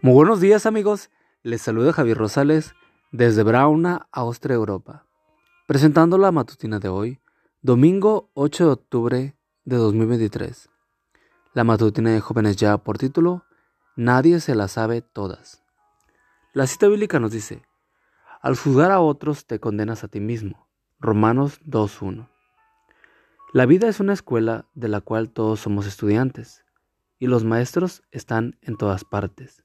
Muy buenos días amigos, les saluda Javier Rosales desde Brauna, Austria, Europa, presentando la matutina de hoy, domingo 8 de octubre de 2023. La matutina de jóvenes ya por título, Nadie se la sabe todas. La cita bíblica nos dice, al juzgar a otros te condenas a ti mismo. Romanos 2.1. La vida es una escuela de la cual todos somos estudiantes, y los maestros están en todas partes.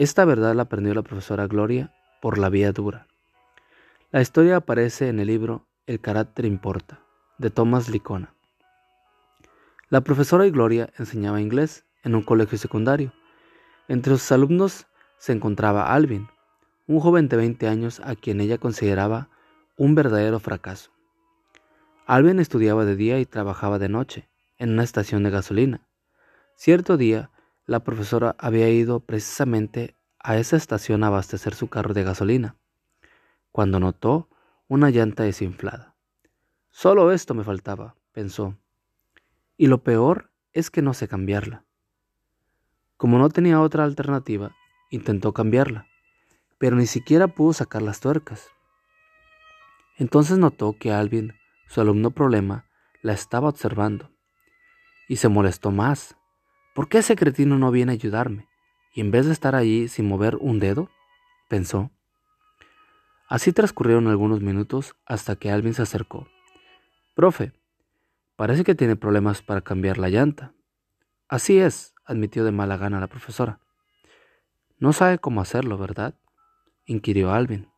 Esta verdad la aprendió la profesora Gloria por la vía dura. La historia aparece en el libro El carácter importa, de Thomas Licona. La profesora y Gloria enseñaba inglés en un colegio secundario. Entre sus alumnos se encontraba Alvin, un joven de 20 años a quien ella consideraba un verdadero fracaso. Alvin estudiaba de día y trabajaba de noche en una estación de gasolina. Cierto día, la profesora había ido precisamente a esa estación a abastecer su carro de gasolina, cuando notó una llanta desinflada. Solo esto me faltaba, pensó. Y lo peor es que no sé cambiarla. Como no tenía otra alternativa, intentó cambiarla, pero ni siquiera pudo sacar las tuercas. Entonces notó que Alvin, su alumno problema, la estaba observando, y se molestó más. ¿Por qué ese cretino no viene a ayudarme? Y en vez de estar allí sin mover un dedo, pensó. Así transcurrieron algunos minutos hasta que Alvin se acercó. Profe, parece que tiene problemas para cambiar la llanta. Así es, admitió de mala gana la profesora. No sabe cómo hacerlo, ¿verdad? inquirió Alvin.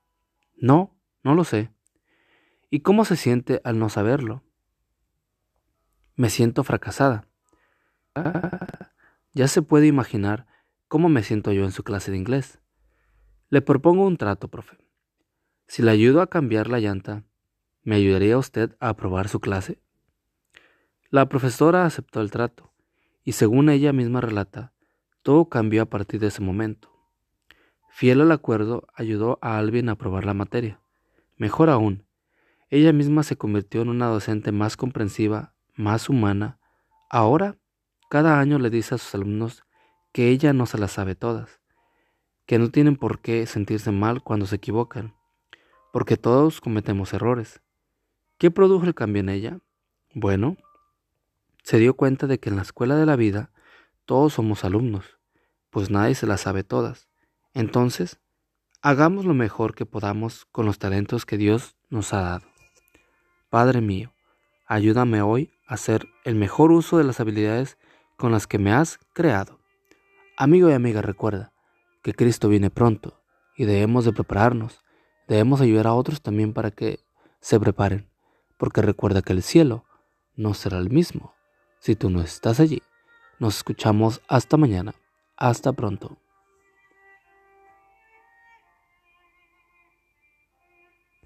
No, no lo sé. ¿Y cómo se siente al no saberlo? Me siento fracasada. Ya se puede imaginar cómo me siento yo en su clase de inglés. Le propongo un trato, profe. Si le ayudo a cambiar la llanta, ¿me ayudaría usted a aprobar su clase? La profesora aceptó el trato, y según ella misma relata, todo cambió a partir de ese momento. Fiel al acuerdo, ayudó a Alvin a aprobar la materia. Mejor aún, ella misma se convirtió en una docente más comprensiva, más humana. Ahora cada año le dice a sus alumnos que ella no se las sabe todas, que no tienen por qué sentirse mal cuando se equivocan, porque todos cometemos errores. ¿Qué produjo el cambio en ella? Bueno, se dio cuenta de que en la escuela de la vida todos somos alumnos, pues nadie se las sabe todas. Entonces, hagamos lo mejor que podamos con los talentos que Dios nos ha dado. Padre mío, ayúdame hoy a hacer el mejor uso de las habilidades con las que me has creado. Amigo y amiga, recuerda que Cristo viene pronto y debemos de prepararnos, debemos ayudar a otros también para que se preparen, porque recuerda que el cielo no será el mismo si tú no estás allí. Nos escuchamos hasta mañana. Hasta pronto.